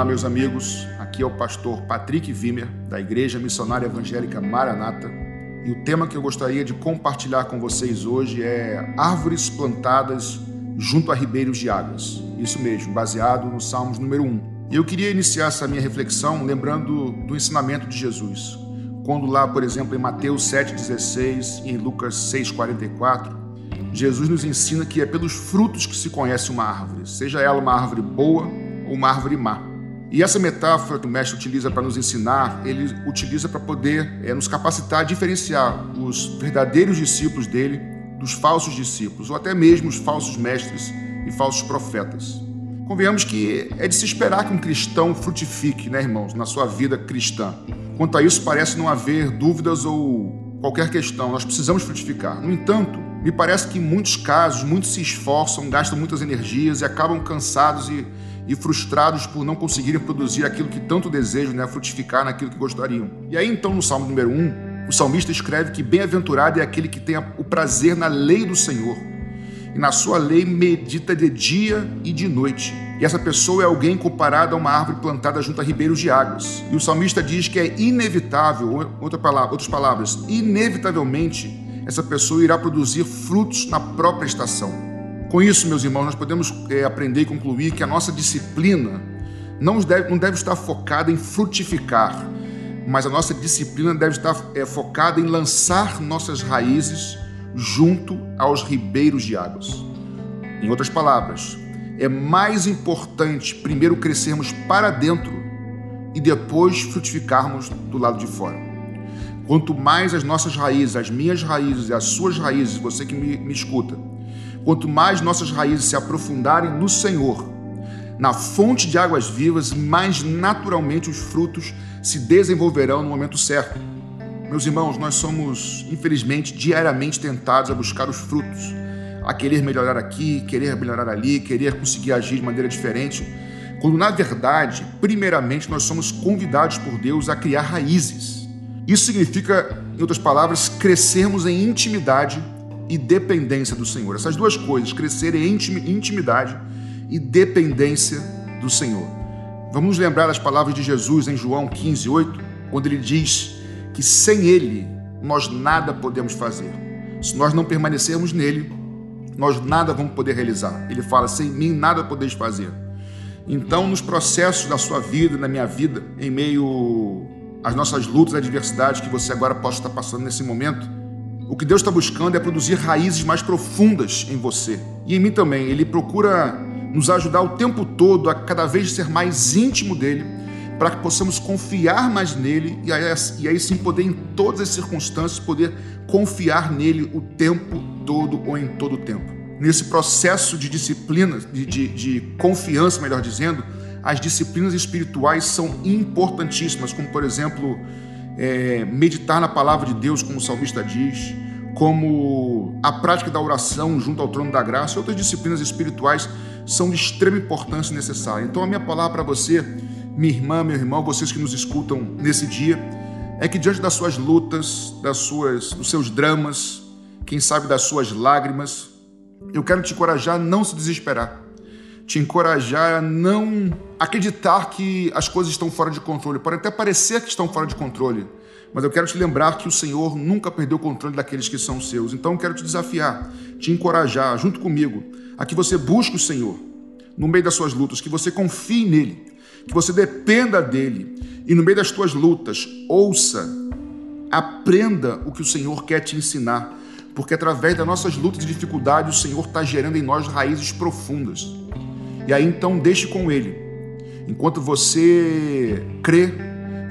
Olá, meus amigos. Aqui é o pastor Patrick Vimer, da Igreja Missionária Evangélica Maranata. E o tema que eu gostaria de compartilhar com vocês hoje é árvores plantadas junto a ribeiros de águas. Isso mesmo, baseado no Salmos número 1. E eu queria iniciar essa minha reflexão lembrando do ensinamento de Jesus. Quando lá, por exemplo, em Mateus 7,16 e em Lucas 6,44, Jesus nos ensina que é pelos frutos que se conhece uma árvore, seja ela uma árvore boa ou uma árvore má. E essa metáfora que o mestre utiliza para nos ensinar, ele utiliza para poder é, nos capacitar a diferenciar os verdadeiros discípulos dele dos falsos discípulos, ou até mesmo os falsos mestres e falsos profetas. Convenhamos que é de se esperar que um cristão frutifique, né, irmãos, na sua vida cristã. Quanto a isso, parece não haver dúvidas ou qualquer questão, nós precisamos frutificar. No entanto, me parece que em muitos casos, muitos se esforçam, gastam muitas energias e acabam cansados e e frustrados por não conseguirem produzir aquilo que tanto desejam, né, frutificar naquilo que gostariam. E aí então no Salmo número 1, o salmista escreve que bem-aventurado é aquele que tem o prazer na lei do Senhor. E na sua lei medita de dia e de noite. E essa pessoa é alguém comparada a uma árvore plantada junto a ribeiros de águas. E o salmista diz que é inevitável, outra palavra, outras palavras, inevitavelmente, essa pessoa irá produzir frutos na própria estação. Com isso, meus irmãos, nós podemos é, aprender e concluir que a nossa disciplina não deve, não deve estar focada em frutificar, mas a nossa disciplina deve estar é, focada em lançar nossas raízes junto aos ribeiros de águas. Em outras palavras, é mais importante primeiro crescermos para dentro e depois frutificarmos do lado de fora. Quanto mais as nossas raízes, as minhas raízes e as suas raízes, você que me, me escuta, Quanto mais nossas raízes se aprofundarem no Senhor, na fonte de águas vivas, mais naturalmente os frutos se desenvolverão no momento certo. Meus irmãos, nós somos, infelizmente, diariamente tentados a buscar os frutos, a querer melhorar aqui, querer melhorar ali, querer conseguir agir de maneira diferente, quando na verdade, primeiramente, nós somos convidados por Deus a criar raízes. Isso significa, em outras palavras, crescermos em intimidade e dependência do Senhor. Essas duas coisas, crescer em intimidade e dependência do Senhor. Vamos lembrar as palavras de Jesus em João 15, 8, quando ele diz que sem Ele nós nada podemos fazer. Se nós não permanecermos nele, nós nada vamos poder realizar. Ele fala: sem mim nada podeis fazer. Então, nos processos da sua vida, na minha vida, em meio às nossas lutas e adversidades que você agora possa estar passando nesse momento, o que Deus está buscando é produzir raízes mais profundas em você e em mim também. Ele procura nos ajudar o tempo todo a cada vez ser mais íntimo dele, para que possamos confiar mais nele e aí, e aí sim poder, em todas as circunstâncias, poder confiar nele o tempo todo ou em todo o tempo. Nesse processo de disciplina, de, de, de confiança, melhor dizendo, as disciplinas espirituais são importantíssimas, como por exemplo é, meditar na palavra de Deus, como o salmista diz, como a prática da oração junto ao trono da graça e outras disciplinas espirituais são de extrema importância e necessária. Então, a minha palavra para você, minha irmã, meu irmão, vocês que nos escutam nesse dia, é que diante das suas lutas, das suas, dos seus dramas, quem sabe das suas lágrimas, eu quero te encorajar a não se desesperar, te encorajar a não acreditar que as coisas estão fora de controle. Pode até parecer que estão fora de controle, mas eu quero te lembrar que o Senhor nunca perdeu o controle daqueles que são seus. Então eu quero te desafiar, te encorajar, junto comigo, a que você busque o Senhor no meio das suas lutas, que você confie nele, que você dependa dele e no meio das tuas lutas, ouça, aprenda o que o Senhor quer te ensinar, porque através das nossas lutas e dificuldades, o Senhor está gerando em nós raízes profundas. E aí então deixe com Ele Enquanto você crê,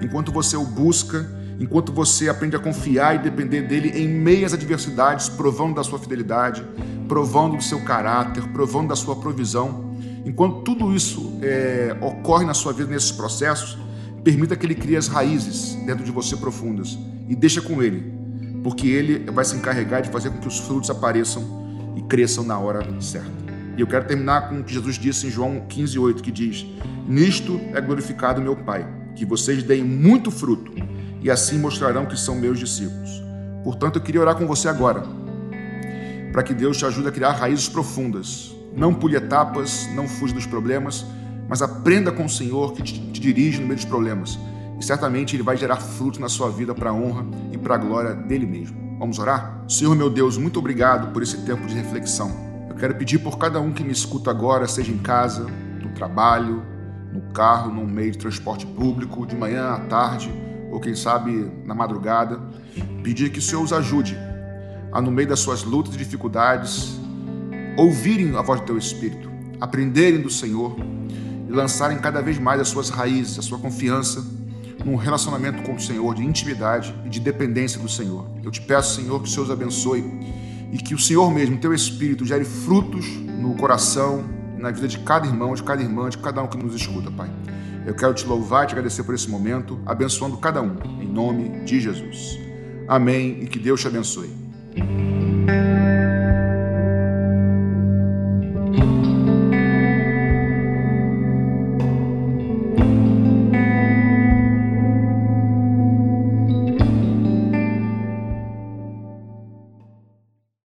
enquanto você o busca, enquanto você aprende a confiar e depender dele em meias adversidades, provando da sua fidelidade, provando do seu caráter, provando da sua provisão, enquanto tudo isso é, ocorre na sua vida nesses processos, permita que ele crie as raízes dentro de você profundas e deixa com ele, porque ele vai se encarregar de fazer com que os frutos apareçam e cresçam na hora certa. E eu quero terminar com o que Jesus disse em João 15,8, que diz: Nisto é glorificado meu Pai, que vocês deem muito fruto, e assim mostrarão que são meus discípulos. Portanto, eu queria orar com você agora, para que Deus te ajude a criar raízes profundas. Não pule etapas, não fuja dos problemas, mas aprenda com o Senhor que te, te dirige no meio dos problemas. E certamente Ele vai gerar frutos na sua vida para a honra e para a glória dele mesmo. Vamos orar? Senhor meu Deus, muito obrigado por esse tempo de reflexão. Quero pedir por cada um que me escuta agora, seja em casa, no trabalho, no carro, num meio de transporte público, de manhã à tarde, ou quem sabe na madrugada, pedir que o Senhor os ajude a, no meio das suas lutas e dificuldades, ouvirem a voz do teu Espírito, aprenderem do Senhor e lançarem cada vez mais as suas raízes, a sua confiança num relacionamento com o Senhor de intimidade e de dependência do Senhor. Eu te peço, Senhor, que o Senhor os abençoe e que o Senhor mesmo, teu Espírito, gere frutos no coração, na vida de cada irmão, de cada irmã, de cada um que nos escuta, Pai. Eu quero te louvar e te agradecer por esse momento, abençoando cada um, em nome de Jesus. Amém e que Deus te abençoe.